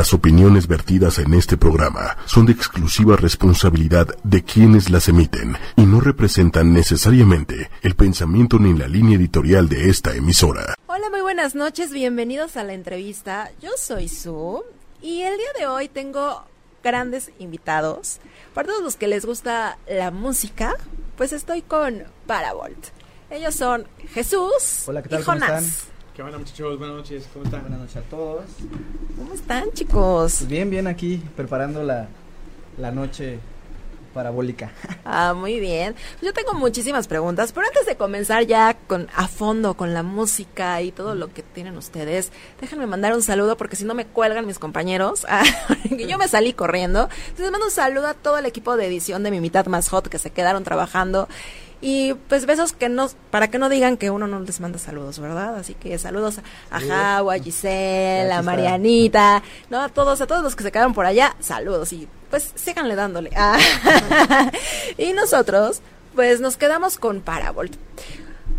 Las opiniones vertidas en este programa son de exclusiva responsabilidad de quienes las emiten y no representan necesariamente el pensamiento ni la línea editorial de esta emisora. Hola, muy buenas noches, bienvenidos a la entrevista. Yo soy Su y el día de hoy tengo grandes invitados. Para todos los que les gusta la música, pues estoy con Paravolt. Ellos son Jesús Hola, ¿qué tal? y ¿Cómo Jonás. ¿Qué onda muchachos? Buenas noches, ¿cómo están? Buenas noches a todos. ¿Cómo están, chicos? Pues bien, bien aquí preparando la, la noche parabólica. Ah, muy bien. Yo tengo muchísimas preguntas, pero antes de comenzar ya con a fondo con la música y todo lo que tienen ustedes, déjenme mandar un saludo porque si no me cuelgan mis compañeros. Ah, que yo me salí corriendo. Entonces mando un saludo a todo el equipo de edición de Mi Mitad Más Hot que se quedaron trabajando. Y pues besos que no, para que no digan que uno no les manda saludos, ¿verdad? Así que saludos a, a Sí. Jau, a Giselle, a. Marianita, no, a todos, a todos los que se quedaron por allá, saludos y pues síganle dándole. Ah. y nosotros, pues nos quedamos con Paravolt.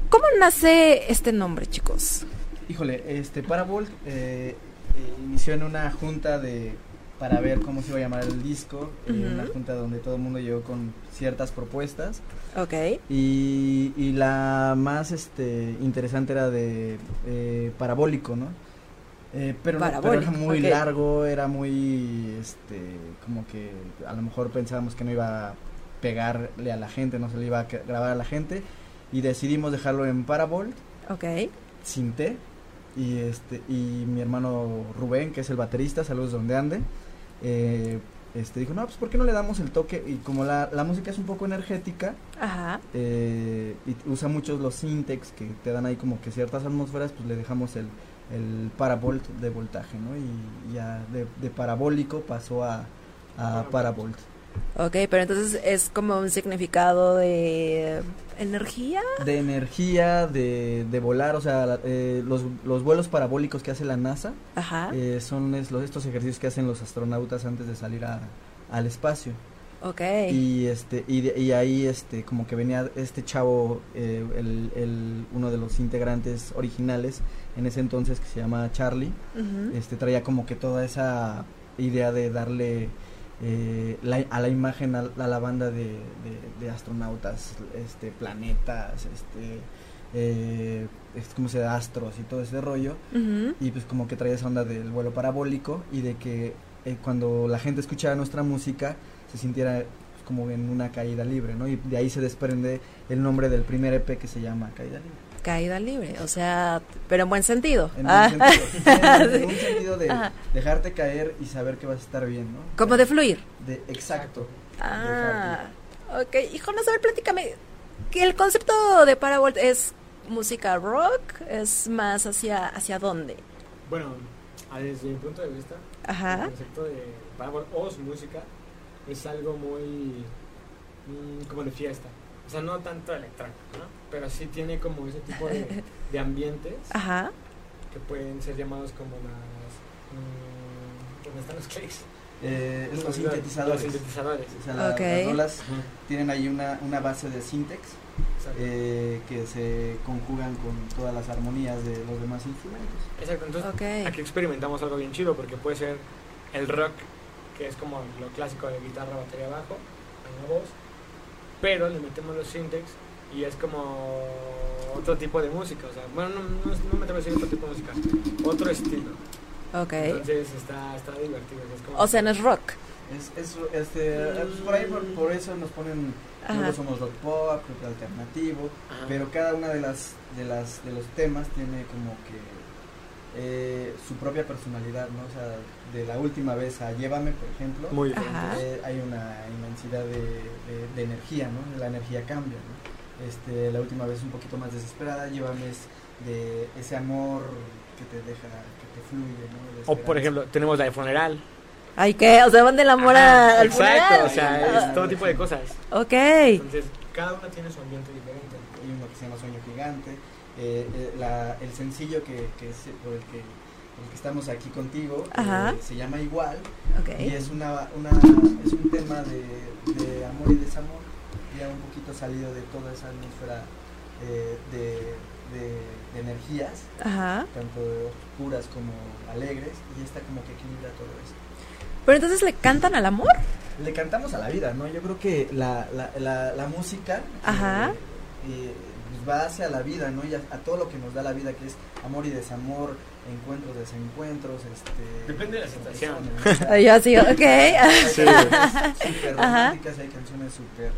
¿Cómo nace este nombre, chicos? Híjole, este Paravolt eh, eh, inició en una junta de para ver cómo se iba a llamar el disco, Ujú. una junta donde todo el mundo llegó con ciertas propuestas Ok. y, y la más este interesante era de eh, parabólico, ¿no? Eh, pero, no- pero Parabólico, era muy largo, era muy, este, como que a lo mejor pensábamos que no iba a pegarle a la gente, no se le iba a grabar a la gente y decidimos dejarlo en Paravolt Ok. sin T y este y mi hermano Rubén que es el baterista saludos donde ande eh, este dijo no pues por qué no le damos el toque y como la, la música es un poco energética Ajá. eh, y usa muchos los syntax que te dan ahí como que ciertas atmósferas pues le dejamos el el paravolt de voltaje no y ya de, de parabólico pasó a a paravolt Ok, pero entonces es como un significado de energía. de energía de, de volar o sea eh, los, los vuelos parabólicos que hace la NASA Ajá. Eh, son es- los, estos ejercicios que hacen los astronautas antes de salir a- al espacio ok. y este y, de- y ahí este como que venía este chavo eh, el, el- uno de los integrantes originales en ese entonces que se llama Charlie este traía como que toda esa idea de darle eh, la- a la imagen a, a la banda de, de- de astronautas este planetas este eh, es como se da astros y todo ese rollo y pues como que traía esa onda del vuelo parabólico y de que eh, cuando la gente escuchara nuestra música se sintiera pues, como en una caída libre, ¿no? Y de ahí se desprende el nombre del primer EP que se llama Caída Libre. Caída libre, o sea, pero en buen sentido. En Ah. un sentido, en un sentido de Ajá. dejarte caer y saber que vas a estar bien, ¿no? Como de fluir. De, exacto. Ah, ok. Y Jonas, a ver, platícame. Que el concepto de Paravolt es música rock, es más hacia hacia dónde. Bueno, ah, desde mi punto de vista, el concepto de Paramore o su música es algo muy mm, como de fiesta. O sea, no tanto electrónico, ¿no? Pero sí tiene como ese tipo de, de ambientes Ajá. que pueden ser llamados como las... mm, ¿Dónde están los clics? Eh, los Los- sintetizadores. Los sintetizadores. O sea, la- las rolas Ajá, tienen ahí una, una base de syntax exacto. eh, que se conjugan con todas las armonías de los demás instrumentos. Exacto, entonces aquí experimentamos algo bien chido porque puede ser el rock, que es como lo clásico de guitarra, batería, bajo, una voz, pero le metemos los syntax y es como otro tipo de música, o sea, bueno, no, no, no me atrevo a decir otro tipo de música, otro estilo. Ok. Entonces está, está divertido. Es como, O sea, no es rock. Es, es, este, por ahí por, por eso nos ponen, luego somos rock pop, rock alternativo, Ajá. pero cada una de las, de las, de los temas tiene como que eh, su propia personalidad, ¿no? O sea, de la última vez a Llévame, por ejemplo, muy diferente. Hay una inmensidad de, de- de energía, ¿no? La energía cambia, ¿no? Este, la última vez un poquito más desesperada, Llévame es de ese amor que te deja, que te fluye, ¿no? O por ejemplo, tenemos la de funeral. Ay, ¿qué? O sea, van del amor Ajá, al Exacto, funeral. o sea, es todo tipo de cosas. Ok. Entonces, cada una tiene su ambiente diferente. hay uno que se llama Sueño Gigante, eh, eh, la- el sencillo que, que es por el que, el que estamos aquí contigo Ajá. eh, se llama Igual y es, una, una, es un tema de, de amor y desamor, ya un poquito salido de toda esa atmósfera eh, de, de, de energías, Ajá. tanto oscuras como alegres, y esta como que equilibra todo eso. Pero entonces le cantan al amor. Le cantamos a la vida, ¿no? Yo creo que la, la, la, la música Ajá. eh, eh, pues va hacia la vida, ¿no? Y a, a todo lo que nos da la vida, que es amor y desamor, encuentros, desencuentros, este... Depende de la situación. Ay, Yo así, ok. Sí. Súper Ajá. románticas, hay canciones súper...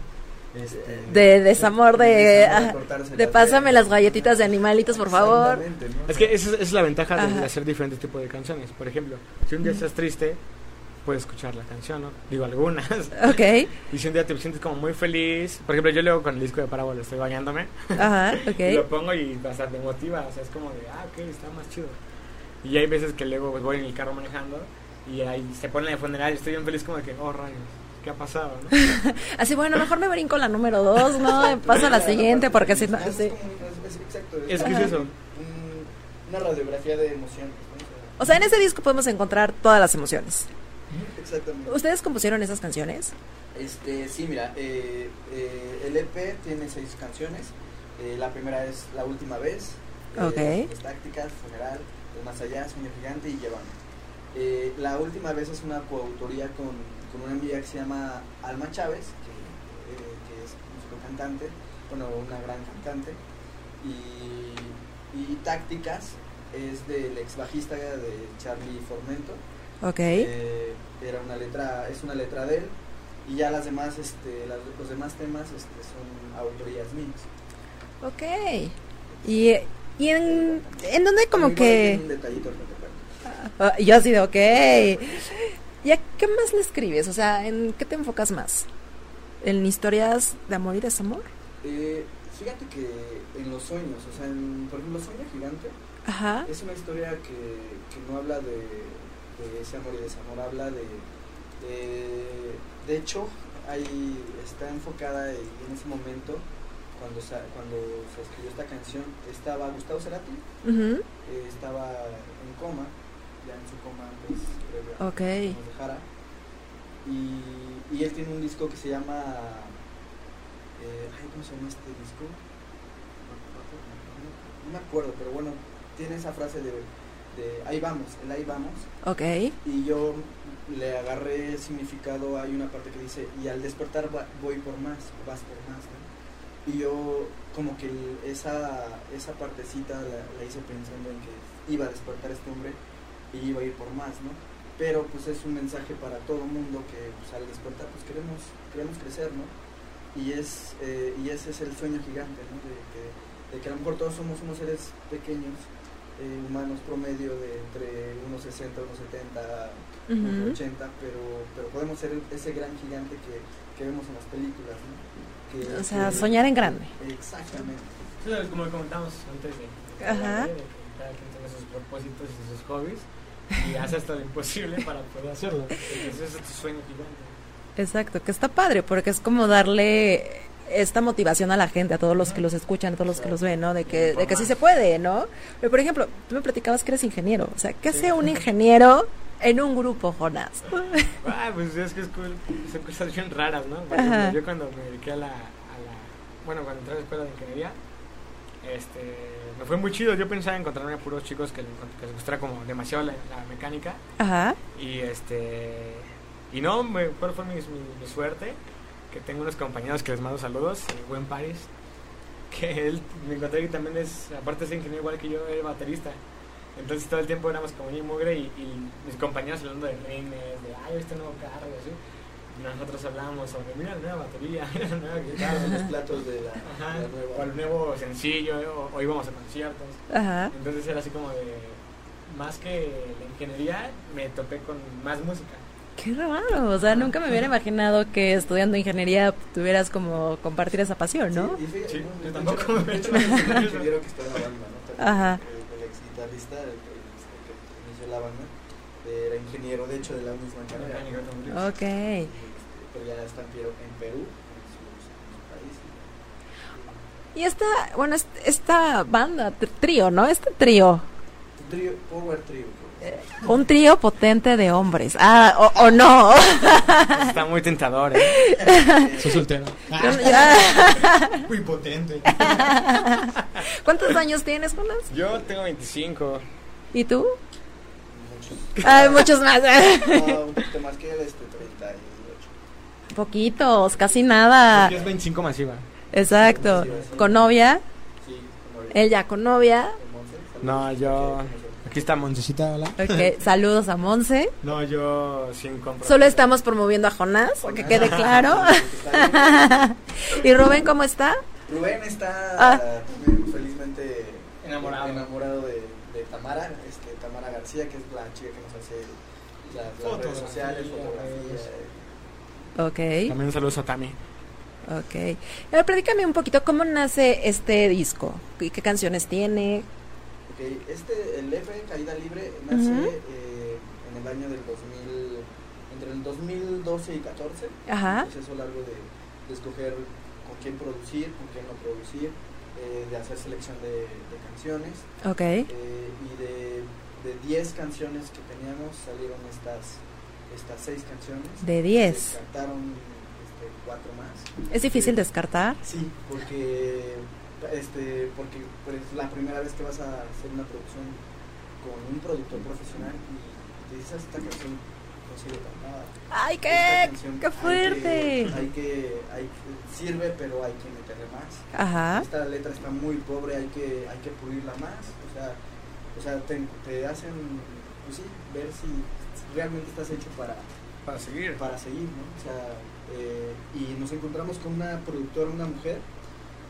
Este, De desamor, de, de las pásame las galletitas de animalitos, por favor. Es que esa es, esa es la ventaja de, Ajá. de hacer diferentes tipos de canciones. Por ejemplo, si un día estás triste, puedes escuchar la canción, ¿no? Digo algunas. Ok, Y si un día te sientes como muy feliz, por ejemplo, yo luego con el disco de Parábola estoy bañándome ajá, y lo ok. pongo y hasta te motiva, o sea, es como de, ah, ok, está más chido. Y hay veces que luego pues, voy en el carro manejando y ahí se pone de funeral y estoy bien feliz como de que, oh, rayos, ¿qué ha pasado, no? Así, bueno, mejor me brinco la número dos, ¿no? Paso a la siguiente porque si no... Es sí. es- es- que es eso. un- una radiografía de emociones. ¿no? O sea, en ese disco podemos encontrar todas las emociones. Exactamente. ¿Ustedes compusieron esas canciones? Este, sí, mira, eh, eh, el EP tiene seis canciones. Eh, la primera es La Última Vez. eh, Ok. Las Tácticas, Funeral, Más Allá, Sueño Gigante y Llévame. Eh, la Última Vez es una coautoría con, con una amiga que se llama Alma Chávez, que, eh, que es músico cantante, bueno, una gran cantante. Y, y Tácticas es del ex bajista de Charlie Formento. Ok. Eh, era una letra, es una letra de él. Y ya las demás, este, las- los demás temas este, son autorías mías. Ok. ¿Y, y en, en dónde como que... Un detallito te cuento. Ah, yo así de, ok. ¿Y a qué más le escribes? O sea, ¿en qué te enfocas más? ¿En historias de amor y desamor? Eh, fíjate que en los sueños, o sea, en, por ejemplo, Sueño Gigante Ajá. es una historia que, que no habla de, de ese amor y desamor, habla de. de- de hecho, ahí está enfocada en ese momento, cuando, cuando se escribió esta canción, estaba Gustavo Cerati, eh, estaba en coma, ya en su coma antes previo a Ok. que nos dejara. Y, y él tiene un disco que se llama. eh, ay, ¿Cómo se llama este disco? No, me acuerdo, pero bueno, tiene esa frase de, de ahí vamos, el ahí vamos. Ok. Y yo le agarré significado, hay una parte que dice, y al despertar va- voy por más, vas por más. ¿no? Y yo como que esa, esa partecita la, la hice pensando en que iba a despertar este hombre y iba a ir por más, ¿no? Pero pues es un mensaje para todo mundo que pues, al despertar pues queremos, queremos crecer, ¿no? Y, es, eh, y ese es el sueño gigante, ¿no? De que, de que a lo mejor todos somos unos seres pequeños, eh, humanos promedio de entre unos 60, unos 70, Ujú. 80, pero, pero podemos ser ese gran gigante que, que vemos en las películas, ¿no? Que- O sea, que- soñar en grande. Exactamente. Como comentamos antes de, de Ajá. de cada quien tiene sus propósitos y sus hobbies y hace hasta lo imposible para poder hacerlo. Entonces ese es tu sueño gigante. Exacto, que está padre, porque es como darle esta motivación a la gente, a todos los que los escuchan, a todos los que los ven, ¿no? De que, de que sí se puede, ¿no? Pero, por ejemplo, tú me platicabas que eres ingeniero. O sea, ¿qué Sí. hace un ingeniero en un grupo, Jonas? Ah, pues es que es cool. son cosas bien raras, ¿no? Yo cuando me dediqué a la, a la... Bueno, cuando entré a la escuela de ingeniería, este, me fue muy chido. Yo pensaba encontrarme a puros chicos que, les- que les gustara como demasiado la, la mecánica. Ajá. Y este... Y no, me, ¿cuál fue mi, mi- mi suerte? Que tengo unos compañeros que les mando saludos, el buen Paris, que él, me encontré que también es, aparte de ser ingeniero igual que yo, era baterista. Entonces todo el tiempo éramos como y mugre y, y mis compañeros hablando de rines, de, ay, este nuevo carro y así. Nosotros hablábamos sobre, mira la nueva batería, mira la nueva guitarra. los platos de la, Ajá, de la nueva. o el nuevo sencillo, o, o íbamos a conciertos. Ajá. Entonces era así como de, más que la ingeniería, me topé con más música. Qué raro. O sea, nunca me hubiera imaginado que estudiando ingeniería tuvieras como compartir esa pasión, ¿no? Sí, y Sí, ¿no? yo De tampoco hecho, me he hecho. ingeniero que está en la banda, ¿no? Ajá. El, el ex guitarrista, el, que- este, que inició la banda, era ingeniero, de hecho, de la misma carrera. Ok. Y, este, pero ya está en Perú, en Perú. Y esta, bueno, est- esta banda, tr- trío, ¿no? Este trío. Trío, Power Trio. Un trío potente de hombres. Ah, o, o no. Está muy tentador, ¿eh? Soy soltero. Ya- Muy potente. ¿Cuántos años tienes, Jonas? Yo tengo 25. ¿Y tú? Muchos. Ay, muchos más. No, un poquito más que él, este, 38. Poquitos, casi nada. Yo es 25 masiva. Exacto. ¿Con novia? Sí, como Ella con novia. No, yo... Aquí está Montecita, hola. Saludos a Monse. No, yo sin comprar. Solo estamos promoviendo a Jonás, que quede claro. ¿Y Rubén cómo está? Rubén está Ah. también felizmente Enamorado. enamorado de, de Tamara, este, Tamara García, que es la chica que nos hace las, las redes Fotografías. sociales, fotografías. Ok, También saludos a Tami. ok. A ver, platícame un poquito cómo nace este disco y qué canciones tiene. Ok, este, el F, Caída Libre, nace Ujú. eh, en el año del 2000, entre el 2012 y 14. Ajá. Un proceso largo de, de escoger con quién producir, con quién no producir, eh, de hacer selección de, de canciones. Ok. eh, y de, de 10 canciones que teníamos salieron estas estas 6 canciones. De Se 10. Descartaron este, 4 más. ¿Es difícil Eh, descartar? Sí, porque este porque pues, la primera vez que vas a hacer una producción con un productor profesional y, te dices esta canción no sirve para nada. ¡Ay, qué! canción ¡Qué hay fuerte! que- Hay que, hay que- sirve, pero hay que meterle más. Ajá. Esta letra está muy pobre, hay que, hay que pulirla más. O sea, o sea te, te hacen, pues sí, ver si realmente estás hecho para, Para seguir. para seguir, ¿no? O sea, eh, y nos encontramos con una productora, una mujer,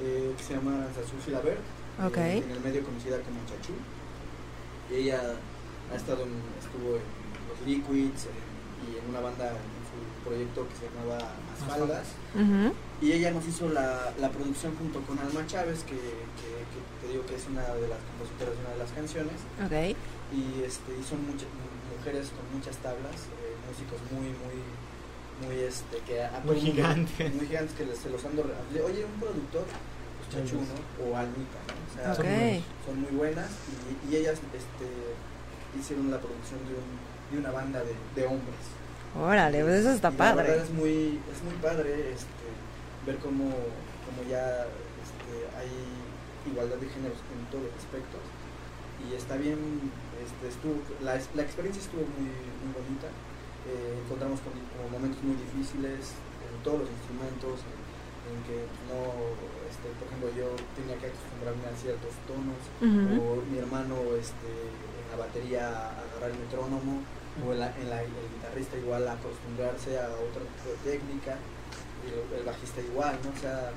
eh, que se llama Sassu Filabert, Ok. eh, en el medio conocida como Chachú. Y ella ha estado en, estuvo en Los Liquids en- y en una banda en su proyecto que se llamaba Asfaldas. Ujú. Y ella nos hizo la, la producción junto con Alma Chávez, que, que- que te digo que es una de las compositoras de una de las canciones. Ok. Y, este, y son mujeres con muchas tablas, eh, músicos muy, muy, muy, este, que a Muy gigantes. muy gigantes que les- se los ando. Oye, un productor, pues Chachú, ¿no? O Almita, ¿no? O sea, son muy buenas y, y ellas este, hicieron la producción de, un, de una banda de, de hombres. Órale, pues eso está Y La verdad padre. es muy, es muy padre este, ver cómo, cómo ya este, hay igualdad de géneros en todos los aspectos. Y está bien, este, estuvo, la, la experiencia estuvo muy, muy bonita. Eh, encontramos con, momentos muy difíciles en todos los instrumentos, en, en que no, este, por ejemplo, yo tenía que acostumbrarme a ciertos tonos, o mi hermano este, en la batería a agarrar el metrónomo, o en la, en la- el guitarrista igual a acostumbrarse a otro tipo de técnica, el, el bajista igual, ¿no? O sea,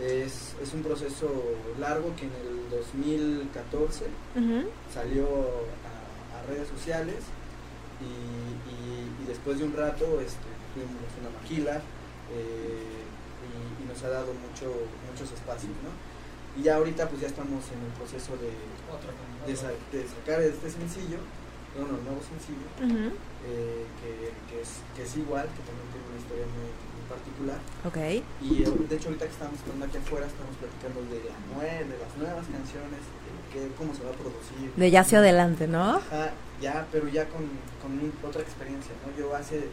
es, es un proceso largo que en el 2014 Ujú. salió a, a redes sociales y, y- y después de un rato este, tuvimos una maquila eh, y, y nos ha dado mucho, muchos espacios, ¿no? Y ya ahorita pues ya estamos en el proceso de, de, sa- de sacar este sencillo, bueno, el nuevo sencillo, Ujú. eh, que, que es, que es igual, que también tiene una historia muy, muy particular. Ok. Y eh, de hecho ahorita que estamos esperando aquí afuera estamos platicando de, la nue- de las nuevas canciones, de qué- cómo se va a producir. De ya hacia adelante, ¿no? Ajá, ya, pero ya con, con un- otra experiencia, ¿no? Yo hace,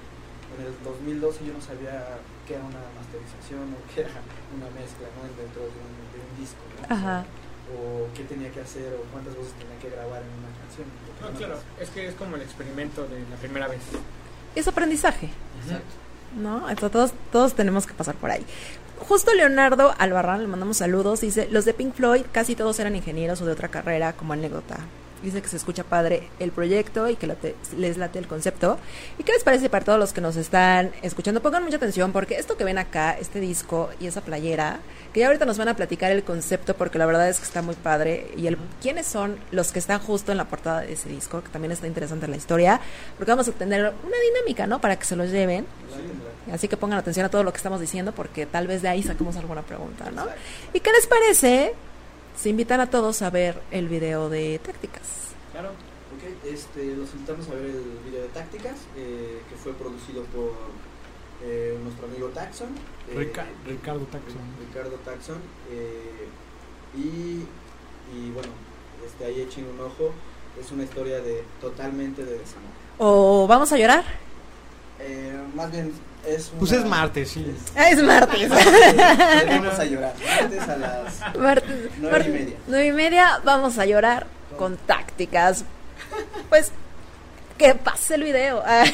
en el 2012 yo no sabía qué era una masterización o qué era una mezcla, ¿no? Dentro de un, de un disco, ¿no? Ajá. O qué tenía que hacer o cuántas voces tenía que grabar en una canción. No, claro, es que es como el experimento de la primera vez. Es aprendizaje, Exacto. ¿no? Entonces todos, todos tenemos que pasar por ahí. Justo Leonardo Albarrán, le mandamos saludos, dice, los de Pink Floyd casi todos eran ingenieros o de otra carrera como anécdota. Dice que se escucha padre el proyecto y que late- les late el concepto. ¿Y qué les parece para todos los que nos están escuchando? Pongan mucha atención porque esto que ven acá, este disco y esa playera, que ya ahorita nos van a platicar el concepto porque la verdad es que está muy padre. Y el quiénes son los que están justo en la portada de ese disco, que también está interesante la historia, porque vamos a tener una dinámica, ¿no? Para que se los lleven. Así que pongan atención a todo lo que estamos diciendo porque tal vez de ahí saquemos alguna pregunta, ¿no? ¿Y qué les parece? Se invitan a todos a ver el video de tácticas. Claro. Ok, este, los invitamos a ver el video de tácticas eh, que fue producido por eh, nuestro amigo Taxon. eh, Rica- Ricardo Taxon. Ricardo Taxon. eh, y, y bueno, este, ahí echen un ojo. Es una historia de totalmente de desamor. ¿O vamos a llorar? Eh, más bien Es Pues una- es martes, sí. Ah, es martes. Vamos a llorar. Martes a las martes. nueve y martes, media. nueve y media, vamos a llorar con tácticas. Pues, que pase el video. Está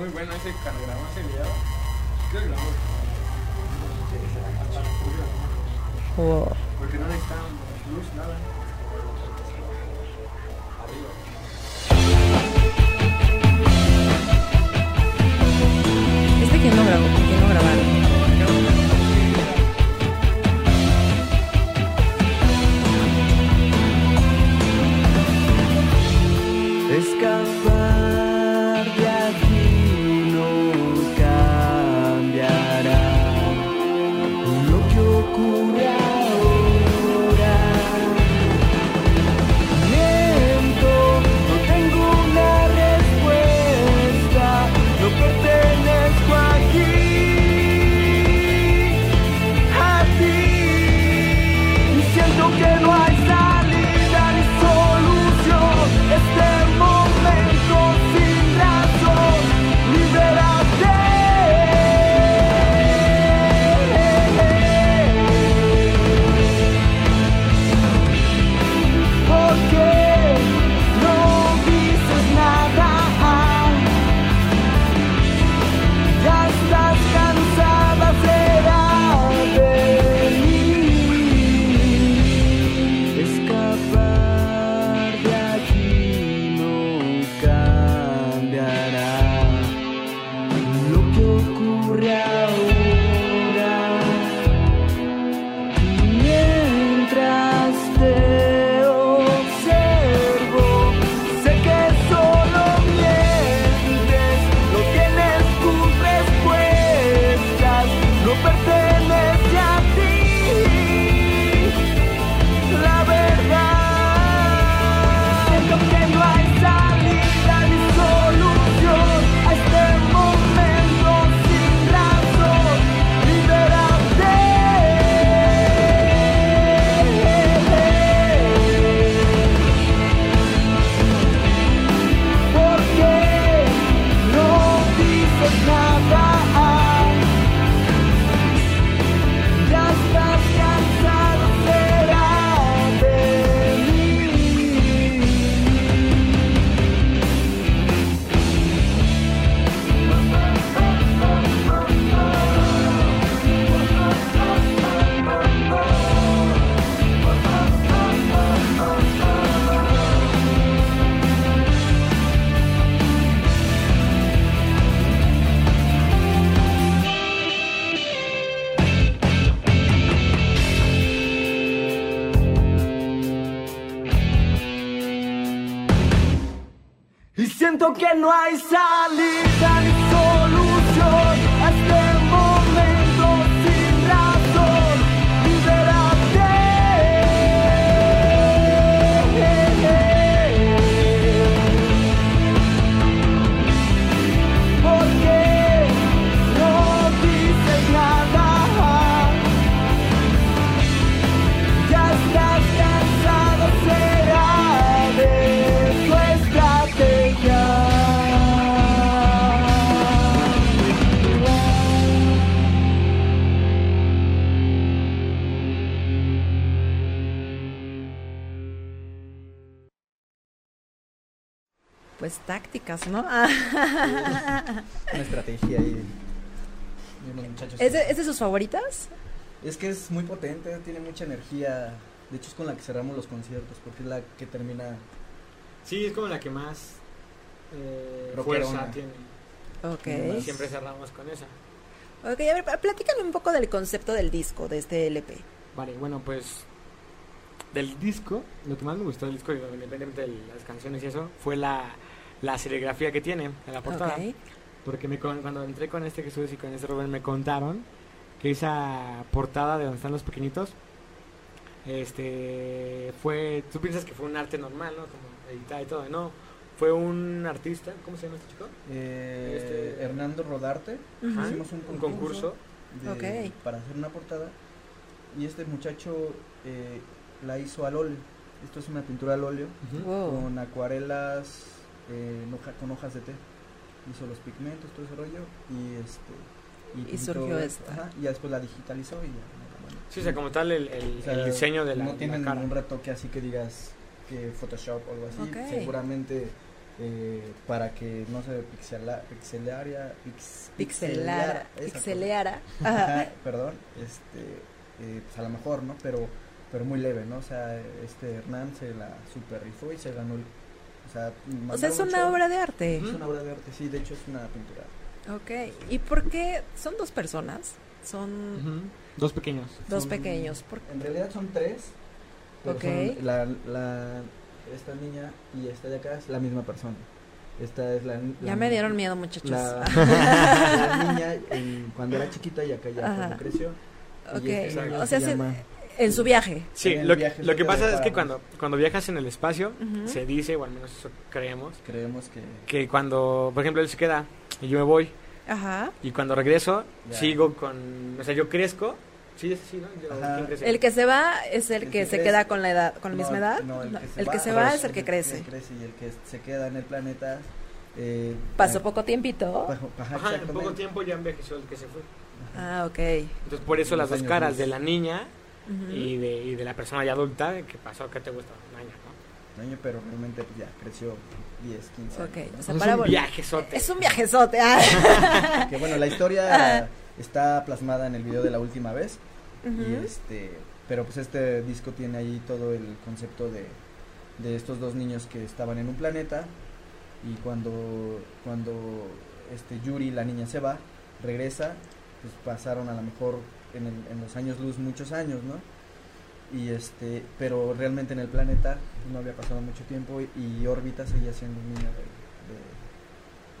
muy bueno ese cuando grabamos ese video. Creo que lo vamos. Porque no necesitamos luz, nada. ¿Este quién no grabó? ¿Quién no grabaron? Escapar siento que no hay salida tácticas, ¿no? Una estrategia ahí de unos muchachos. ¿Es, de, ¿Es de sus favoritas? Es que es muy potente, tiene mucha energía. De hecho, es con la que cerramos los conciertos, porque es la que termina. Sí, es como la que más eh, fuerza tiene. Ok. Y siempre cerramos con esa. Ok, a ver, platícame un poco del concepto del disco, de este LP. Vale, bueno, pues del disco, lo que más me gustó del disco, independientemente de las canciones y eso, fue la, la serigrafía que tiene en la portada. Porque me, con- cuando entré con este Jesús y con este Rubén me contaron que esa portada de donde están los pequeñitos, este, fue, tú piensas que fue un arte normal, ¿no? Como editada y todo, no. Fue un artista, ¿cómo se llama este chico? Eh, Este- Hernando Rodarte. Hicimos un un concurso. concurso. de- Ok. para hacer una portada. Y este muchacho eh, la hizo al óleo. Esto es una pintura al óleo con acuarelas eh, en hoja- con hojas de té. Hizo los pigmentos, todo ese rollo y este Y pintó- surgió esta. Ajá, y ya después la digitalizó y ya. mandó. Sí, o sea, como tal, el, el- O sea, el diseño de la, no tiene ningún retoque así que digas que Photoshop o algo así. Seguramente eh, para que no se pixela, pixelaria, pix- Pixelara, pixeleara. Perdón, este, eh, pues a lo mejor, ¿no? Pero, pero muy leve, ¿no? O sea, este Hernán se la super rifó y se ganó el, o sea, O sea, es una show. obra de arte. Es una obra de arte, sí, de hecho es una pintura. Ok. ¿Y por qué son dos personas? Son. Dos pequeños. dos Son- pequeños. ¿Por En realidad son tres. pero Ok. son la, la, esta niña y esta de acá es la misma persona. Esta es la. Ya la- me dieron miedo, muchachos. La, la niña en- cuando era chiquita y acá ya Ajá. cuando creció. Ok. Este O sea, se se- llama- en su viaje. Sí, el lo, viaje que- lo que que pasa es que cuando, cuando viajas en el espacio, Ujú. se dice, o al menos eso creemos, Creemos que. que cuando, por ejemplo, él se queda y yo me voy, Ajá. y cuando regreso, Ya. sigo con. O sea, yo crezco. Sí, así, ¿no? Yo- Ajá. ¿quién crece? El que se va es el, El que, que se crece. queda con la edad, con la No, misma edad. no, el que se va, va es el que el crece. y el que se queda en el planeta. Eh, Pasó eh, poco tiempito. ajá, Ajá, en poco tiempo ya envejeció el que se fue. Ah, ok. Entonces, por eso las dos caras de la niña Y, de, y de la persona ya adulta, que pasó, ¿qué te gusta? Un año, ¿no? año, pero realmente pues, ya creció 10, 15 Ok, años. ¿no? o sea, es para un vol- viajezote. Es un viajezote. ah. Que bueno, la historia está plasmada en el video de la última vez. Y este, pero pues este disco tiene ahí todo el concepto de, de estos dos niños que estaban en un planeta y cuando, cuando este Yuri, la niña, se va, regresa, pues pasaron a lo mejor en, el- en los años luz muchos años, ¿no? Y este, pero realmente en el planeta no había pasado mucho tiempo y, y órbita seguía siendo un niño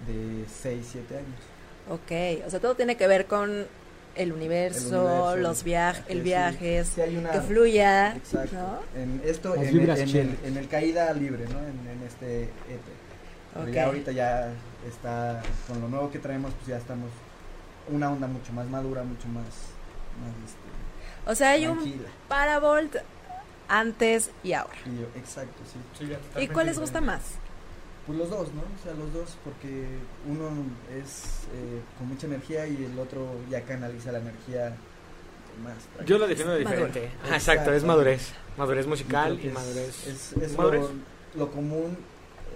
de, de, de 6, 7 años. Ok, o sea, todo tiene que ver con el universo, El universo, los viajes, el viaje, sí. viaje, Sí hay una- que fluya, Exacto. ¿no? En esto, en, el, en, el, chidas. en el caída libre, ¿no? En, en este EP. Pero Ok. ya ahorita ya está, con lo nuevo que traemos, pues ya estamos una onda mucho más madura, mucho más, más este, O sea, hay un tranquila. Paravolt antes y ahora. Y yo, exacto, sí. Sí, ¿Y cuál les gusta más? Pues los dos, ¿no? O sea, los dos, porque uno es eh, con mucha energía y el otro ya canaliza la energía más. Yo lo defino diferente. Ajá, exacto, es madurez. Madurez musical y es- madurez. Es, es madurez. lo, lo común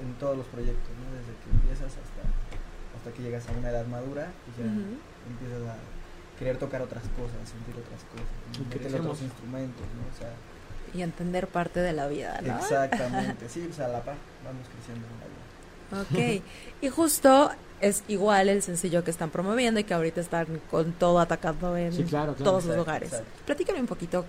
en todos los proyectos, ¿no? Desde que empiezas hasta, hasta que llegas a una edad madura y ya empiezas a querer tocar otras cosas, sentir otras cosas, crecemos. otros instrumentos, ¿no? O sea, Y entender parte de la vida, ¿no? exactamente, sí, pues a la par, vamos creciendo en la vida. Ok. Y justo es igual el sencillo que están promoviendo y que ahorita están con todo atacando en Sí, claro, claro. todos los Exacto, lugares. exacto. Platícame un poquito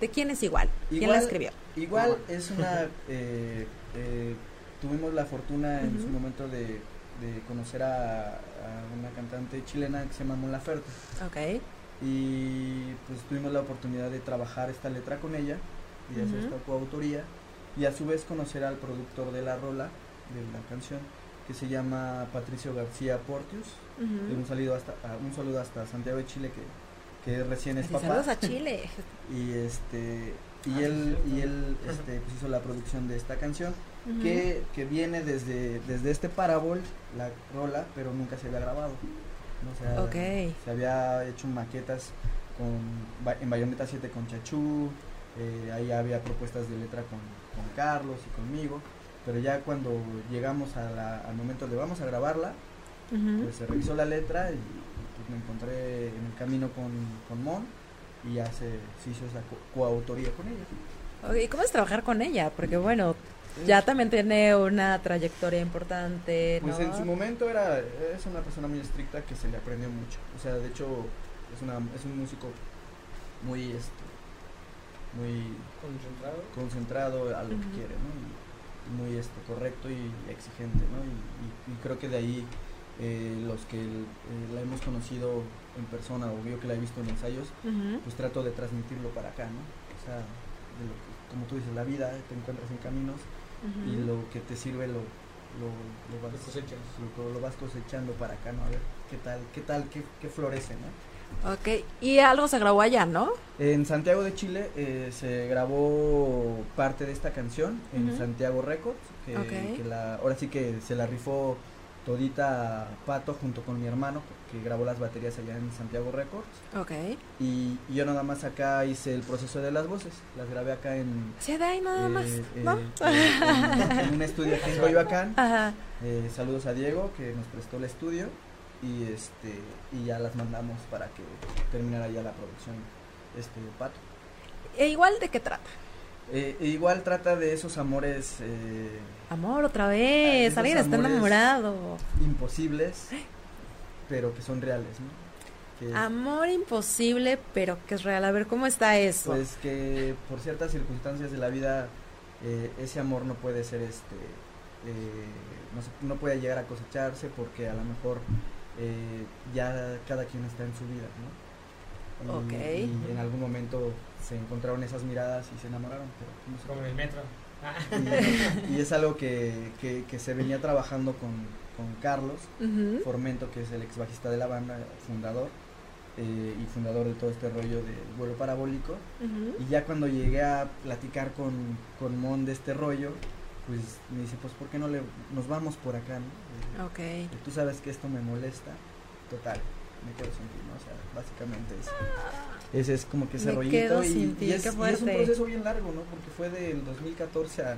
de quién es igual, quién la escribió. Igual es una, eh, eh, tuvimos la fortuna en su Ujú. momento de, de conocer a, a una cantante chilena que se llama Mon Laferte. Ok. y pues tuvimos la oportunidad de trabajar esta letra con ella y hacer esta coautoría y a su vez conocer al productor de la rola de la canción que se llama Patricio García Portius un saludo hasta a- un saludo hasta Santiago de Chile que, que recién es papá Saludos a Chile. y este y Ah, sí, él y él este, pues, hizo la producción de esta canción Que, que viene desde, desde este Parabol, la rola, pero nunca se había grabado. O sea, Ok. Se había hecho maquetas con, en Bayonetta 7 con Chachú, eh, ahí había propuestas de letra con, con Carlos y conmigo, pero ya cuando llegamos a la- al momento de vamos a grabarla, pues se revisó la letra y, me encontré en el camino con, con Mon y ya se, se hizo esa co- coautoría con ella. ¿y ¿Cómo es trabajar con ella? Porque bueno, ya también tiene una trayectoria importante, ¿no? Pues en su momento era es una persona muy estricta que se le aprendió mucho. O sea, de hecho es una es un músico muy este muy Concentrado. concentrado a lo que quiere, ¿no? Y, muy este correcto y exigente, ¿no? Y, y- y creo que de ahí eh, los que eh, la hemos conocido en persona o yo que la he visto en ensayos, pues trato de transmitirlo para acá, ¿no? O sea, de lo que- como tú dices, la vida te encuentras en caminos y lo que te sirve lo, lo, lo vas Lo cosechas. lo, lo vas cosechando para acá, ¿no? A ver qué tal, qué tal, qué, qué florece, ¿no? Ok, y algo se grabó allá, ¿no? En Santiago de Chile eh, se grabó parte de esta canción en. Santiago Records, que, Ok. que la, ahora sí que se la rifó todita Pato junto con mi hermano, que grabó las baterías allá en Santiago Records. Ok. Y, y yo nada más acá hice el proceso de las voces, las grabé acá en... Sí, de ahí nada más, eh, eh, ¿no? en, en un estudio aquí en Coyoacán. Ajá. Eh, saludos a Diego que nos prestó el estudio y este y ya las mandamos para que terminara ya la producción este Pato. E igual, ¿de qué trata? Eh, e igual trata de esos amores eh, Amor, otra vez. Alguien está enamorado. imposibles, pero que son reales, ¿no? Que, Amor imposible, pero que es real. A ver, ¿cómo está eso? pues que por ciertas circunstancias de la vida eh, ese amor no puede ser este eh, no, se- no puede llegar a cosecharse porque a lo mejor eh, ya cada quien está en su vida, ¿no? Y, Ok. y en algún momento se encontraron esas miradas y se enamoraron, pero no sé Como en el metro. Ah. y, y es algo que, que, que se venía trabajando con, con Carlos. Formento, que es el ex bajista de la banda, fundador eh, y fundador de todo este rollo del vuelo parabólico. Y ya cuando llegué a platicar con, con Mon de este rollo, pues me dice, pues ¿por qué no le, nos vamos por acá? ¿no? Ok. Tú sabes que esto me molesta, total, me quedo sin ti, ¿no? O sea, básicamente es, ese es como que ese Me rollito quedo y, sin ti, y es, qué y es un proceso bien largo, ¿no? Porque fue del 2014 a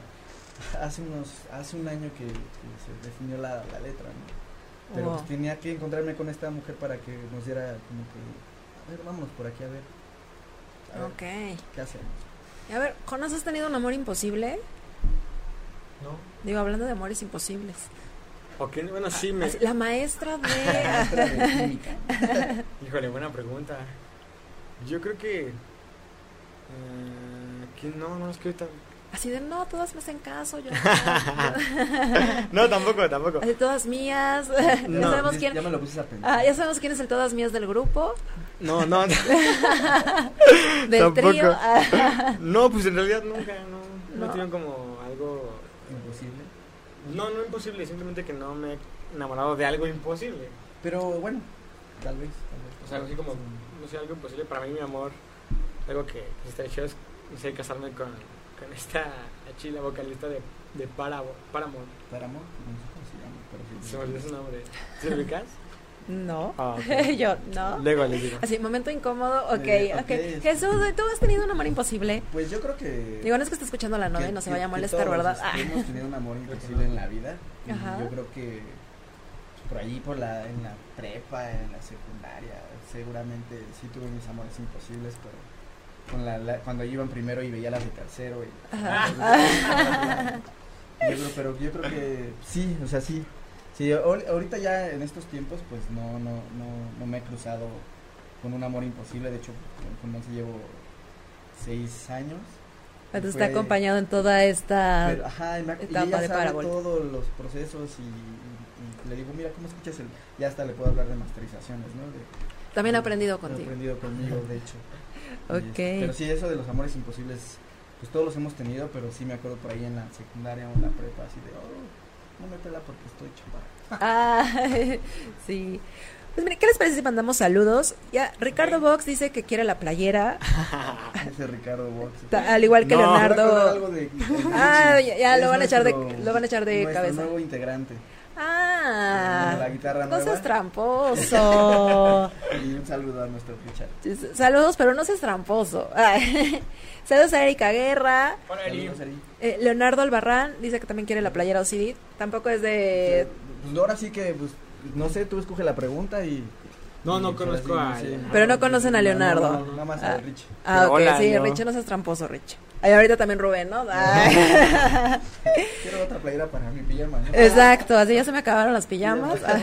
hace unos hace un año que, que se definió la, la letra, ¿no? Pero Wow. pues tenía que encontrarme con esta mujer para que nos diera como que, a ver, vámonos por aquí a ver. A ver, Ok. ¿Qué hacemos? Y a ver, ¿Jonas has tenido un amor imposible? ¿No? Digo, hablando de amores imposibles. Ok, bueno, sí me. La maestra Maestra de... de química. Híjole, buena pregunta. Yo creo que. eh, que no, no, es que ahorita. Así de, no, todas me hacen caso, yo. No, tampoco, tampoco. Así, todas mías. ya No, sabemos Ya- quién... Ya me lo puse a pensar. Ah, ya sabemos quién es el todas mías del grupo, No, no, del Tampoco. trío. No, pues en realidad nunca, no. No, No. tenido como. No, no imposible, simplemente que no me he enamorado de algo imposible. Pero bueno, tal vez. Tal vez. O sea, algo así como, no sé, algo imposible. Para mí, mi amor, algo que estaría chido es, no sé, casarme con, con esta la chila vocalista de, de Paramo, Paramore. Para amor, no sé cómo se llama. Pero sí. Se me olvidó su nombre. ¿Se ubicas? No. Ah, yo, no. Luego les digo. Así, momento incómodo. Ok, Eh, ok. ok. Jesús, ¿tú has tenido un amor imposible? Pues yo creo que. Digo, no es que esté escuchando la novia, no se que- vaya a molestar, todos, ¿verdad? este, Ah. Hemos tenido un amor imposible en la vida. Ajá. Yo creo que por ahí, por la, en la prepa, en la secundaria, seguramente sí tuve mis amores imposibles, pero con la, la- cuando iban primero y veía las de tercero. Y, Ajá. yo creo, pero yo creo que sí, o sea, sí. Sí, ahor- ahorita ya en estos tiempos, pues no, no, no, no me he cruzado con un amor imposible. De hecho, con- Monse llevo seis años. Fue- está acompañado en toda esta... pero, ajá, y, me- y ella de sabe parábola. todos los procesos y, y- y le digo, mira, ¿cómo escuchas el...? Ya hasta le puedo hablar de masterizaciones, ¿no? De- También ha aprendido contigo. aprendido conmigo, de hecho. Y, Ok. este, pero sí, eso de los amores imposibles, pues todos los hemos tenido, pero sí me acuerdo por ahí en la secundaria o en la prepa, así de, oh, no me pela porque estoy chaparra. Ah, sí. Pues mire, ¿qué les parece si mandamos saludos? Ya, Ricardo Box dice que quiere la playera, Ese Ricardo ta- al igual que No. Leonardo. algo de- de Ah, ya, ya, lo van a echar de- lo van a echar de cabeza. nuevo integrante. Ah, La guitarra no seas tramposo. Y un saludo a nuestro Richard. Saludos, pero no seas tramposo. Saludos a Erika Guerra. Hola, Eri. Eh, Leonardo Albarrán dice que también quiere la playera OCD. Tampoco es de... Pues ahora sí que, pues, no sé, tú escoge la pregunta y... No, no pues, conozco a- Pero no conocen a Leonardo. no, no, nada más Ah. a Rich. Ah, ok, hola, sí, ¿no? Rich, no seas tramposo, Rich. Ay, ahorita también Rubén, ¿no? Ay. Quiero otra playera para mi pijama. ¿no? Exacto, así ya se me acabaron las pijamas. Ah.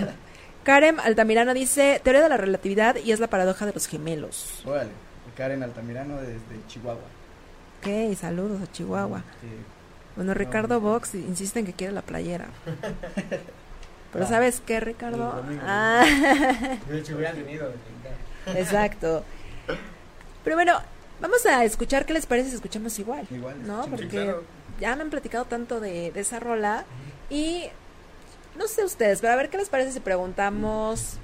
Karen Altamirano dice, teoría de la relatividad y es la paradoja de los gemelos. Órale, Karen Altamirano desde Chihuahua. Ok, saludos a Chihuahua. Que- Bueno, Ricardo Vox insiste en que quiere la playera. Pero Ah. ¿sabes qué, Ricardo? Domingo. Ah, exacto. Pero bueno, vamos a escuchar qué les parece si escuchamos igual. Igual. No, sí, porque claro. ya me han platicado tanto de, de esa rola y no sé ustedes, pero a ver qué les parece si preguntamos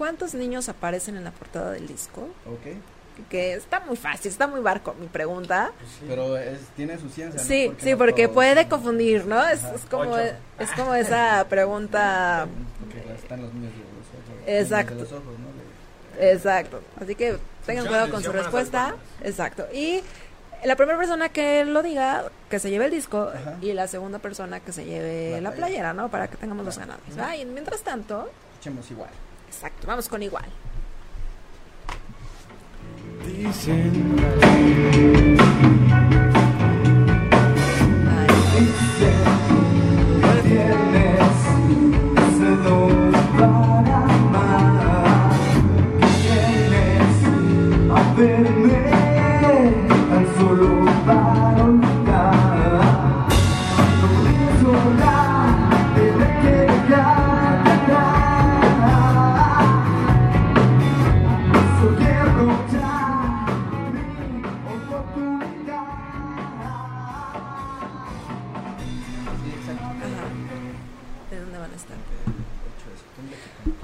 ¿cuántos niños aparecen en la portada del disco? Ok. Que está muy fácil, está muy barco mi pregunta. Pues sí. Pero es, tiene su ciencia, ¿no? Sí, sí, no porque todos puede confundir, ¿no? Es, como Ocho. es como esa pregunta Porque están los niños de los ojos. Exacto. De los ojos, ¿no? Exacto. Así que tengan cuidado con su respuesta. Exacto. Y la primera persona que lo diga, que se lleve el disco, Ajá. y la segunda persona que se lleve la, La playera. ¿no? Para que tengamos los Ajá. ganadores. ¿va? Y mientras tanto, Echemos igual. exacto, vamos con igual. Dicen Ay, que tienes ese don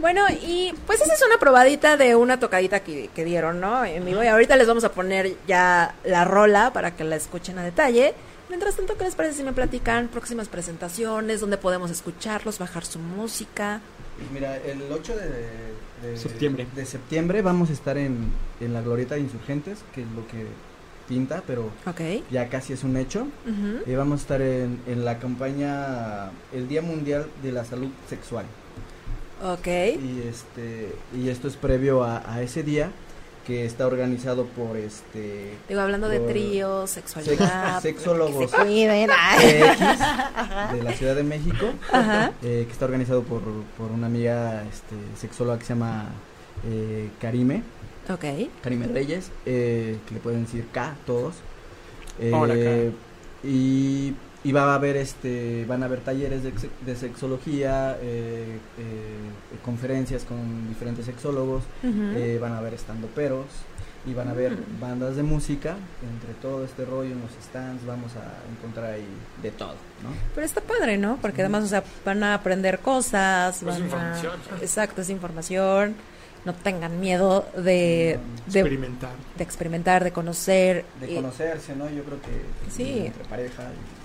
Bueno, y pues esa es una probadita de una tocadita que, que dieron, ¿no? En vivo. Y ahorita les vamos a poner ya la rola para que la escuchen a detalle. Mientras tanto, ¿qué les parece si me platican próximas presentaciones, dónde podemos escucharlos, bajar su música? Pues Mira, el 8 de, de- Septiembre. de septiembre vamos a estar en, en la Glorieta de Insurgentes, que es lo que pinta, pero ya casi es un hecho. Ujú. Y vamos a estar en, en la campaña El Día Mundial de la Salud Sexual. Ok. Y este y esto es previo a, a ese día que está organizado por este Digo, hablando de tríos, sexualidad. Sex- sexólogos. Que se cuiden. Ay. PX de la Ciudad de México, Ajá. eh, que está organizado por, por una amiga este, sexóloga que se llama eh, Karime, Ok. Karime Reyes, eh, que le pueden decir K todos. Eh, Hola, K. Y, y va a haber este, van a haber talleres de, ex- de sexología, eh, eh, conferencias con diferentes sexólogos, eh, van a haber estandoperos y van a haber bandas de música. Entre todo este rollo en los stands vamos a encontrar ahí de todo, ¿no? Pero está padre, ¿no? Porque además, o sea, van a aprender cosas. Pues van a- información. Exacto, es información. No tengan miedo de, de, Experimentar. de experimentar, de conocer. De y- conocerse, ¿no? Yo creo que Sí. entre pareja y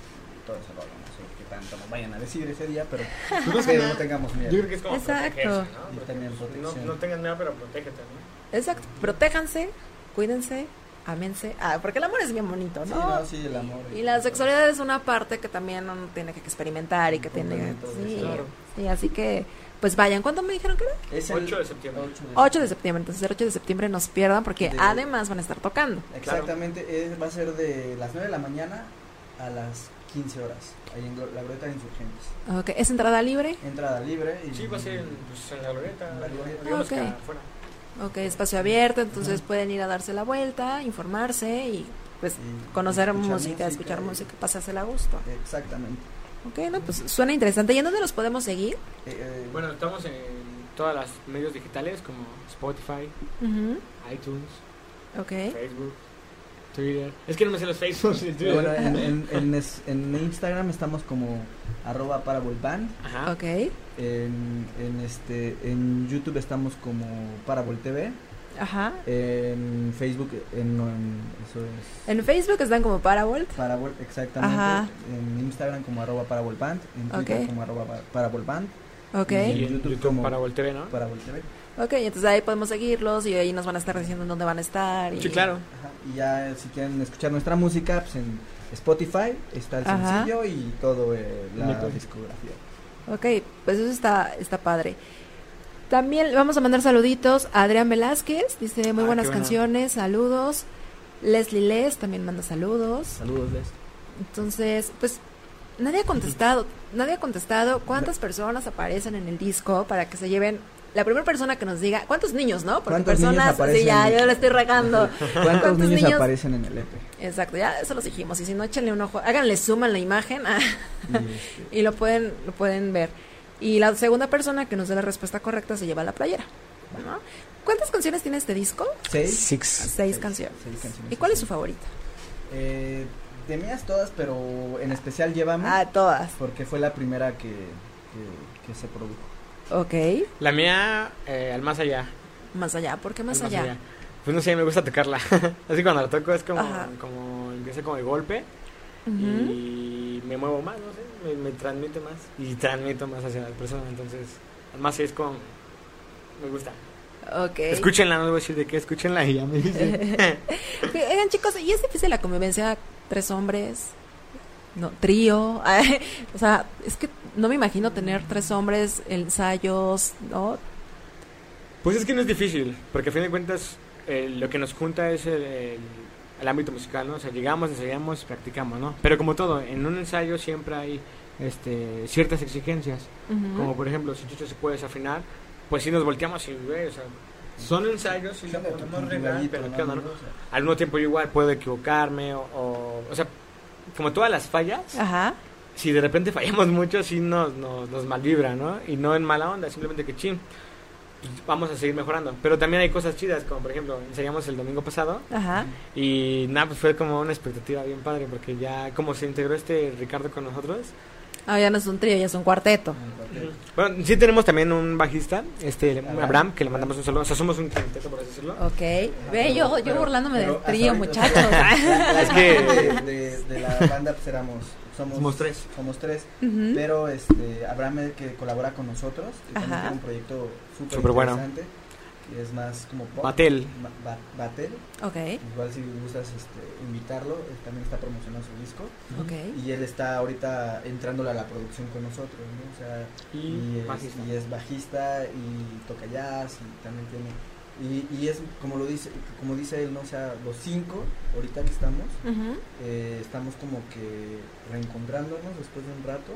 rollo, no sé qué tanto nos vayan a decir ese día, pero, pero no tengamos miedo. Yo creo que es como Exacto. ¿no? Y pues, protección. No, no tengas miedo, pero protégete, ¿no? Exacto. Protéjanse, cuídense, ámense. Ah, porque el amor es bien bonito, Sí, ¿no? no, sí, el amor. Y la sexualidad es una parte que también uno tiene que experimentar y que tiene... Sí. Claro. sí, así que, pues vayan. ¿Cuándo me dijeron que era? Es el 8 de septiembre. 8 de 8 de septiembre. Entonces el 8 de septiembre nos pierdan porque De- además van a estar tocando. Exactamente, es- va a ser de las 9 de la mañana a las 15 horas, ahí en la Glorieta de Insurgentes. Ok, ¿Es entrada libre? Entrada libre. Y, Sí, va a ser en, pues, en la glorieta. En la glorieta. Ah, que ok. afuera. Ok, espacio abierto, entonces pueden ir a darse la vuelta, informarse y pues y conocer escuchar música, escuchar y- música, pasársela a gusto. Exactamente. Ok, no, pues suena interesante. ¿Y en dónde los podemos seguir? Eh, eh, Bueno, estamos en todas las medios digitales como Spotify, Ujú, iTunes, Ok, Facebook, Twitter. Es que no me sé los Facebook y Twitter. bueno, en, en, en es- en Instagram estamos como arroba parabolband. Ajá. ok, En, en, este, en YouTube estamos como Parabol TV. ajá. En Facebook, en, no, en- eso es En Facebook están como Paravolt. Parabol, exactamente. Ajá. En Instagram como arroba parabolband. En Twitter Ok. como arroba pa- parabolband. Ok, Y en YouTube YouTube, como- para TV, ¿no? Parabol TV. Ok, entonces ahí podemos seguirlos y ahí nos van a estar diciendo en dónde van a estar. y- Sí, claro. Ajá, Y ya eh, si quieren escuchar nuestra música, pues en Spotify está el Ajá. sencillo y todo eh, la Neto. discografía. Ok, pues eso está, está padre. También le vamos a mandar saluditos a Adrián Velázquez, dice muy Ah, buenas bueno. canciones, saludos. Leslie Les también manda saludos. Saludos, Les. Entonces, pues nadie ha contestado, nadie ha contestado cuántas personas aparecen en el disco para que se lleven la primera persona que nos diga cuántos niños, ¿no? Porque ¿Cuántos niños personas, sí, aparecen? ya yo le estoy regando. ¿Cuántos, niños, aparecen en el EP? Exacto, ya eso los dijimos y si no échenle un ojo, háganle zoom a la imagen ah, Y, y lo pueden lo pueden ver. Y la segunda persona que nos dé la respuesta correcta se lleva la playera. ¿no? ¿Cuántas canciones tiene este disco? ¿Seis? Six. Seis canciones. seis canciones. ¿Y cuál es su favorita? Eh, de mías todas, pero en especial Llévame. Ah, todas. Porque fue la primera que, que, que se produjo. Ok. La mía, eh, al más allá. Más allá, ¿por qué más al allá? Pues no sé, me gusta tocarla. Así cuando la toco es como, Ajá. como empieza como el golpe y me muevo más, no sé, me, me transmite más y transmito más hacia la persona. Entonces, al más allá es como, me gusta. Ok. Escúchenla, no les voy a decir de qué, escúchenla y ya me dicen. Oigan, chicos, ¿y es difícil la convivencia tres hombres? No, trío. O sea, es que no me imagino tener tres hombres, ensayos, ¿no? Pues es que no es difícil, porque a fin de cuentas eh, lo que nos junta es el, el- el ámbito musical, ¿no? O sea, llegamos, ensayamos, practicamos, ¿no? Pero como todo, en un ensayo siempre hay este, ciertas exigencias. Como por ejemplo, si Chucho se puede desafinar, pues si nos volteamos y, güey, o sea, son ensayos y ¿Qué lo podemos gallito, pero ¿no, ¿qué onda, no? Al mismo tiempo yo igual puedo equivocarme o, o, o sea, como todas las fallas, Ajá. Si de repente fallamos mucho, sí nos, nos, nos malvibra, ¿no? Y no en mala onda, simplemente que chin, pues, vamos a seguir mejorando. Pero también hay cosas chidas, como por ejemplo, ensayamos el domingo pasado Ajá. y nada, pues fue como una expectativa bien padre, porque ya como se integró este Ricardo con nosotros. Ah, ya no es un trío, ya es un cuarteto. Bueno, sí tenemos también un bajista, este Abraham. Abraham, que le mandamos un saludo. O sea, somos un quinteto, por así decirlo. Ok. Ve, yo, yo Pero- burlándome pero del trío, muchachos. Es que- idea de, de- de la banda pues éramos somos, Somos tres. somos tres pero este Abraham el que colabora con nosotros que Ajá. tiene un proyecto súper Súper bueno. interesante que es más como pop Batel. Ma- ba- Batel Ok, igual si gustas este, invitarlo él también está promocionando su disco ok. y él está ahorita entrándole a la producción con nosotros ¿no? o sea Y, y es, bajista. y es bajista y toca jazz y también tiene y, y es como lo dice como dice él no o sea los cinco ahorita que estamos eh, estamos como que reencontrándonos después de un rato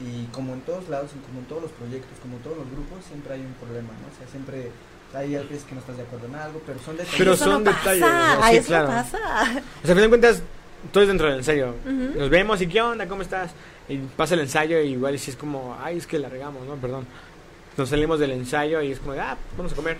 y como en todos lados y como en todos los proyectos como en todos los grupos siempre hay un problema no o sea siempre hay a veces que no estás de acuerdo en algo pero son detalles Pero eso son no detalles, pasa. ¿no? Sí, eso claro. pasa. O sea, a fin de cuentas, todo es dentro del ensayo. Nos vemos y ¿qué onda? ¿Cómo estás? Y pasa el ensayo y igual y si es como, ay, es que la regamos, ¿no? Perdón. Nos salimos del ensayo y es como, ah, vamos a comer,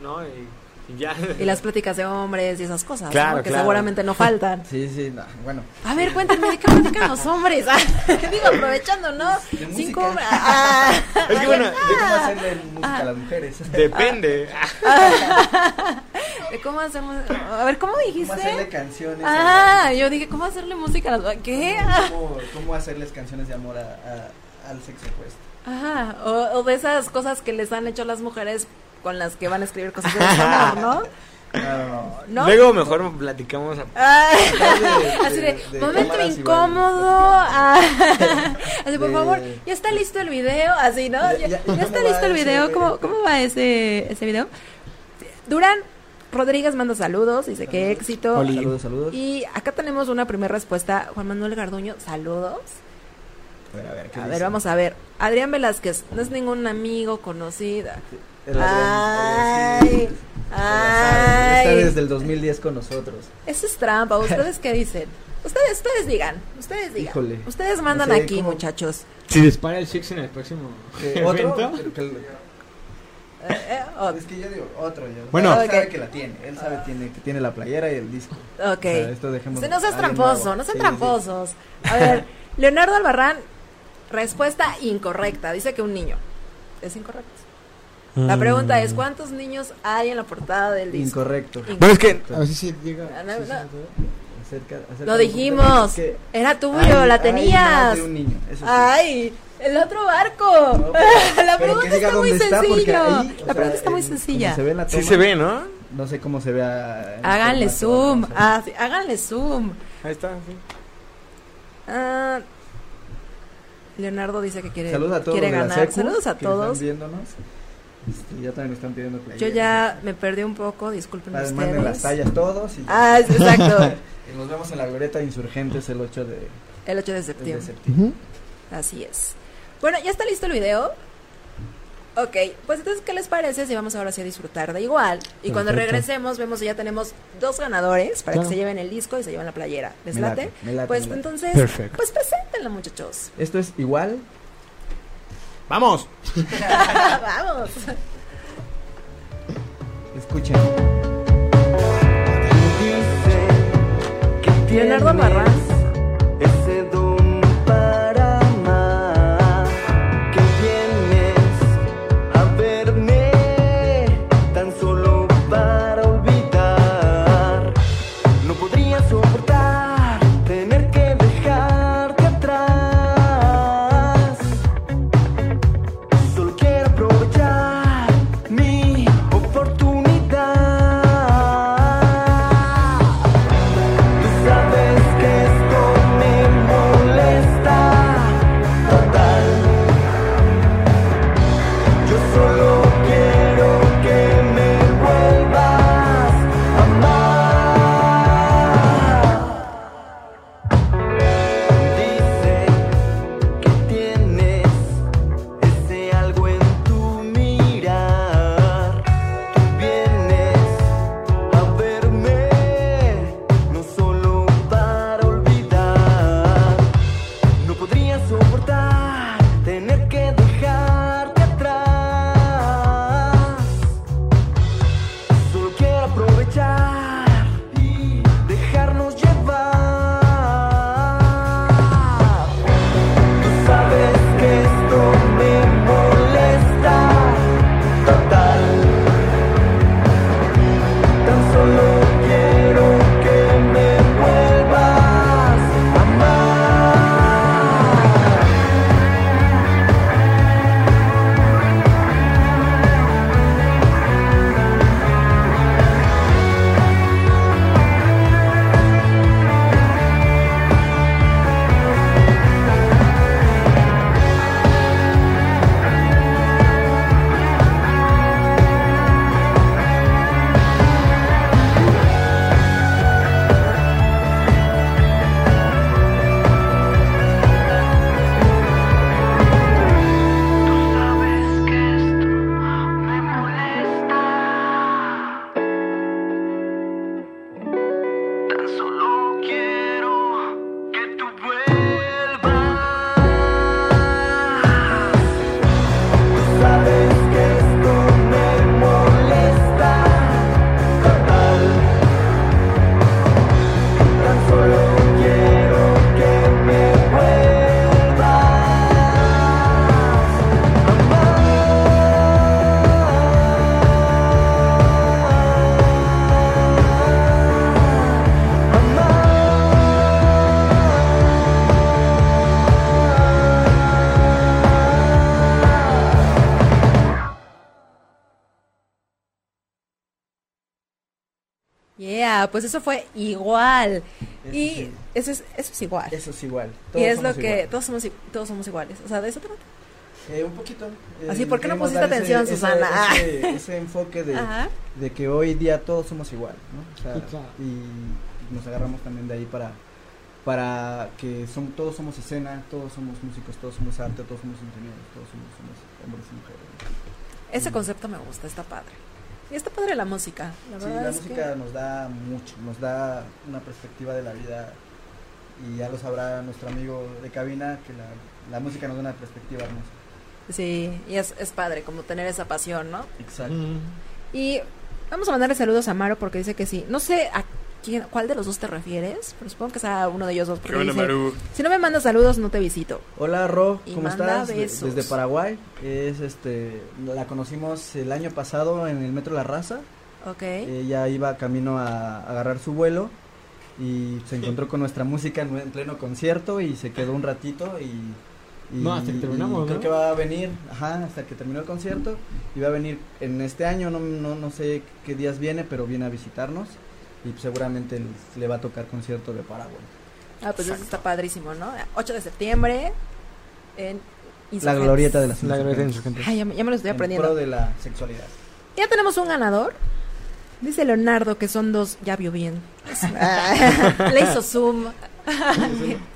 ¿no? Y, y ya. Y las pláticas de hombres y esas cosas, Claro, ¿no? que claro. seguramente no faltan. sí sí no, bueno A ver, cuéntame, ¿de qué platican los hombres? Ah, Digo, aprovechando, ¿no? De Cinco hombres. Ah, Es que bueno, de cómo hacerle música a las mujeres depende. ¿de cómo hacemos? A ver, ¿cómo cómo hacerle dijiste? canciones Ah, yo dije, ¿cómo hacerle música a las ¿Qué? Ah, cómo, cómo hacerles canciones de amor a, a- al sexo opuesto Ajá, o, o de esas cosas que les han hecho las mujeres con las que van a escribir cosas de desamor, ¿no? no, no. ¿No? Luego mejor platicamos. a- Ah, de- así de, de- de momento incómodo. ah, así, por De- favor, ya está listo el video, así, ¿no? Ya- está listo el ese- video. ¿Cómo, cómo va ese, ese video? Durán Rodríguez manda saludos, dice que éxito. Oli. saludos saludos Y acá tenemos una primera respuesta. Juan Manuel Garduño, saludos. a ver a ver, ¿qué A dice? ver, vamos a ver. Adrián Velázquez, no es ningún amigo conocido. El Adrián, Ay, sí. ay. Está desde el 2010 con nosotros. Eso es trampa. ¿Ustedes qué dicen? Ustedes, ustedes digan. Ustedes digan. Híjole. Ustedes mandan No sé, aquí, ¿cómo? muchachos. Si dispara el Six en el próximo Eh, ¿Otro? evento. Eh, eh, oh, Es que yo digo, otro. Yo. Bueno. Él sabe que la tiene. Él sabe tiene, que tiene la playera y el disco. ok. O sea, esto dejemos no seas tramposo, no sean Sí, sí. tramposos. A ver, Leonardo Albarrán, respuesta incorrecta. Dice que un niño. Es incorrecto. La pregunta es, ¿cuántos niños hay en la portada del disco? Incorrecto. Incorrecto. Bueno, es que. A ver si sí llega. Ah, no, no. Acerca- acerca Lo dijimos. que Era tuyo, hay- la hay tenías. más de un niño, eso sí. Ay, el otro barco. No, pero- la pregunta que está muy sencilla. ahí, La sea, pregunta está muy en- sencilla. se ve en la Sí toma, se ve, ¿no? No sé cómo se vea. Háganle formato, zoom. Ah, sí, háganle zoom. Ahí está, sí. Ah, Leonardo dice que quiere, Saludos a todos quiere ganar. secu Saludos a que todos. Están viéndonos. Este, ya también me están pidiendo playeras. Yo ya me perdí un poco, disculpen Vale, Manden las ustedes. tallas todos. Y, Ah, sí, exacto. y nos vemos en la Glorieta Insurgentes el 8 de, El 8 de de septiembre. septiembre. Así es. Bueno, ya está listo el video. Ok, pues entonces, ¿qué les parece si vamos ahora sí a disfrutar de igual? Y cuando Perfecto. regresemos, vemos que ya tenemos dos ganadores para Claro. que se lleven el disco y se lleven la playera. ¿Les Me late? late, me late, pues me late. entonces, Perfecto. pues preséntenlo, muchachos. Esto es igual. ¡Vamos! Vamos. Escuchen. Leonardo Albarrán. Ese don pues eso fue igual. Eso y sí. eso, es, eso es igual. Eso es igual. y es lo que igual. todos somos todos somos iguales. O sea, de eso trata. Eh, un poquito. eh, Así, ¿por qué no pusiste atención, ese, Susana? Ese, ese- ese enfoque de, de que hoy día todos somos igual, ¿no? O sea, claro. y nos agarramos también de ahí para para que son, todos somos escena, todos somos músicos, todos somos arte, todos somos ingenieros, todos somos, somos hombres y mujeres. Ese concepto me gusta, está padre. Y está padre la música. La Sí, verdad la es música que nos da mucho, nos da una perspectiva de la vida y ya lo sabrá nuestro amigo de cabina que la, la música nos da una perspectiva hermosa. sí, y es, es padre como tener esa pasión, ¿no? Exacto. Mm. Y vamos a mandarle saludos a Maro porque dice que sí. No sé a quién, cuál de los dos te refieres, pero supongo que es a uno de ellos dos. Porque dice, si no me mandas saludos, no te visito. Hola Ro, Y ¿cómo estás? Besos. Desde Paraguay. Es este la conocimos el año pasado en el Metro La Raza. Ok. Ella iba camino a, a agarrar su vuelo y se encontró con nuestra música en, en pleno concierto y se quedó un ratito y, y- No, hasta que y terminamos, creo ¿no? que va a venir, ajá, hasta que terminó el concierto y va a venir en este año, no, no, no sé qué días viene, pero viene a visitarnos y pues, seguramente le va a tocar concierto de Paraguay. Ah, pues eso está padrísimo, ¿no? 8 de septiembre en La Insurgentes. glorieta de las La glorieta de. Ay, ya, me- ya me lo estoy En aprendiendo. pro de la sexualidad. Ya tenemos un ganador. Dice Leonardo que son dos. Ya vio bien. Le hizo zoom.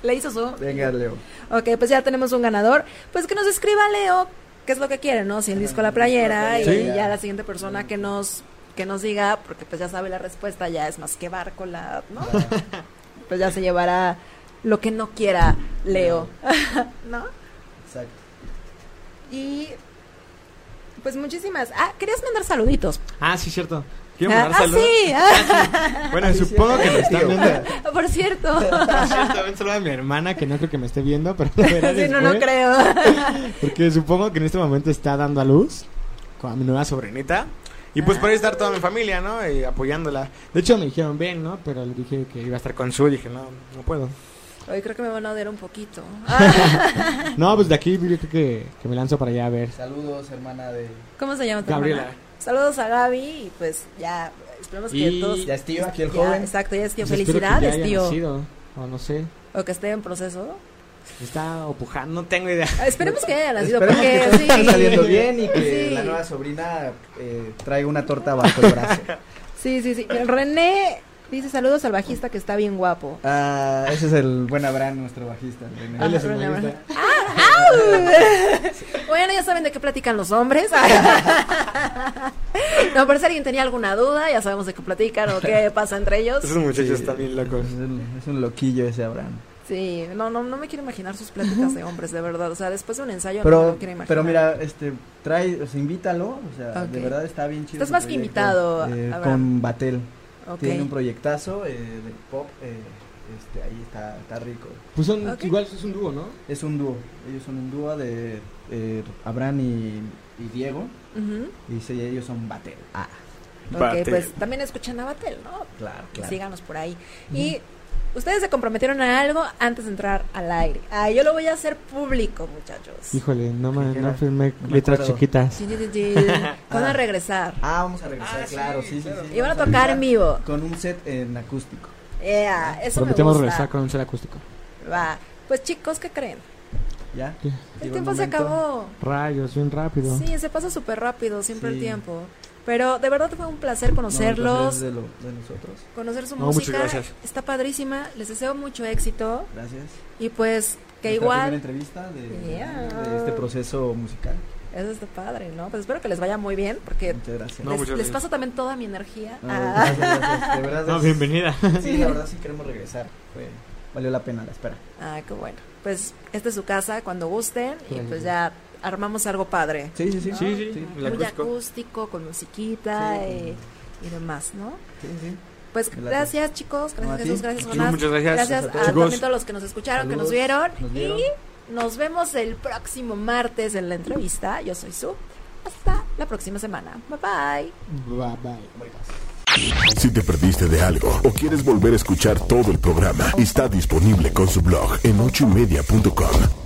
Le hizo zoom. Venga, Leo. Ok, pues ya tenemos un ganador. Pues que nos escriba Leo qué es lo que quiere, ¿no? Si el disco a la playera y ya la siguiente persona que nos que nos diga, porque pues ya sabe la respuesta, ya es más que barco la, ¿no? Pues ya se llevará lo que no quiera Leo, ¿no? Exacto. Y pues muchísimas. Ah, querías mandar saluditos. Ah, sí, cierto. Quiero Ah, mandar ah, saludos. sí. ah, Bueno, supongo que me están viendo. por cierto. Por cierto, saludo a mi hermana que no creo que me esté viendo, pero lo Sí, no, no creo. Porque supongo que en este momento está dando a luz con mi nueva sobrinita. Y pues por ahí estar toda mi familia, ¿no? Y apoyándola. De hecho me dijeron, ven, ¿no? Pero le dije que iba a estar con su. Dije, no, no puedo. Hoy creo que me van a odiar un poquito. No, pues de aquí yo creo que, que me lanzo para allá a ver. Saludos, hermana de. ¿Cómo se llama tu Gabriela. hermana? Saludos a Gaby y pues ya esperemos que Y todos Ya es tío, aquí el Ya, joven. Exacto, ya es tío. Pues espero que ya Felicidades, haya tío. nacido, o no sé. O que esté en proceso. Está opujando, no tengo idea. Ah, Esperemos que haya nacido Esperemos que porque todo sí. esté saliendo bien y que Sí. la nueva sobrina eh, traiga una torta bajo el brazo. Sí, sí, sí. René dice saludos al bajista que está bien guapo. Ah, ese es el buen Abraham, nuestro bajista. el René. Él es el René, bajista. Bueno, ya saben de qué platican los hombres. no, por si alguien tenía alguna duda, ya sabemos de qué platican o qué pasa entre ellos. Esos muchachos Sí, están bien locos. Es un, es un loquillo ese Abraham. Sí, no, no, no me quiero imaginar sus pláticas de hombres, de verdad. O sea, después de un ensayo no me Pero, quiero imaginar. pero mira, este, trae, o sea, invítalo, o sea, de verdad está bien chido. Estás más que invitado, eh, con Batel. Tiene un proyectazo eh, de pop, eh, este, ahí está, está rico. Pues son, igual es un dúo, ¿no? Es un dúo, ellos son un dúo de eh, Abraham y, y Diego, y ellos son Batel. Ah, Ok, Batel. pues también escuchan a Batel, ¿no? claro, claro. Síganos por ahí. Y ustedes se comprometieron a algo antes de entrar al aire. Ah, yo lo voy a hacer público, muchachos. Híjole, no, me, ¿Qué no firmé No letras acuerdo. chiquitas. Van a Ah. regresar. Ah, vamos a regresar, Ah, sí, claro, sí, sí, claro. sí. Y van a tocar en regresar vivo. Con un set en acústico. Yeah, eso Prometemos me regresar gusta. con un set acústico. Va. Pues chicos, ¿qué creen? ¿Ya? ¿Qué? El tiempo se acabó. Rayos, bien rápido. Sí, se pasa súper rápido siempre el Sí. tiempo. Pero de verdad fue un placer No, conocerlos, es de, lo- de nosotros. conocer su No, muchas música. gracias. Está padrísima. Les deseo mucho éxito. Gracias. Y pues que Nuestra igual... primera entrevista de, Yeah. de este proceso musical. Eso está padre, ¿no? Pues espero que les vaya muy bien porque Muchas gracias. No, les, muchas les gracias. paso también toda mi energía. No, Ah. gracias, gracias. De verdad. No, bienvenida. Sí, la verdad sí queremos regresar. Fue, valió la pena la espera. Ah, qué bueno. Pues esta es su casa cuando gusten y pues ya armamos algo padre. Sí, sí, sí. ¿no? Sí, sí, Muy acústico. acústico, con musiquita Sí. y, y demás, ¿no? Sí, sí. Pues gracias chicos, gracias. Jesús, gracias Jonás. muchas gracias. Gracias a a, todos. también todos los que nos escucharon, que nos Saludos, vieron. nos vieron. Y nos vemos el próximo martes en la entrevista. Yo soy Su. Hasta la próxima semana. Bye bye. Bye, bye. Si te perdiste de algo o quieres volver a escuchar todo el programa, está disponible con su blog en ochoymedia.com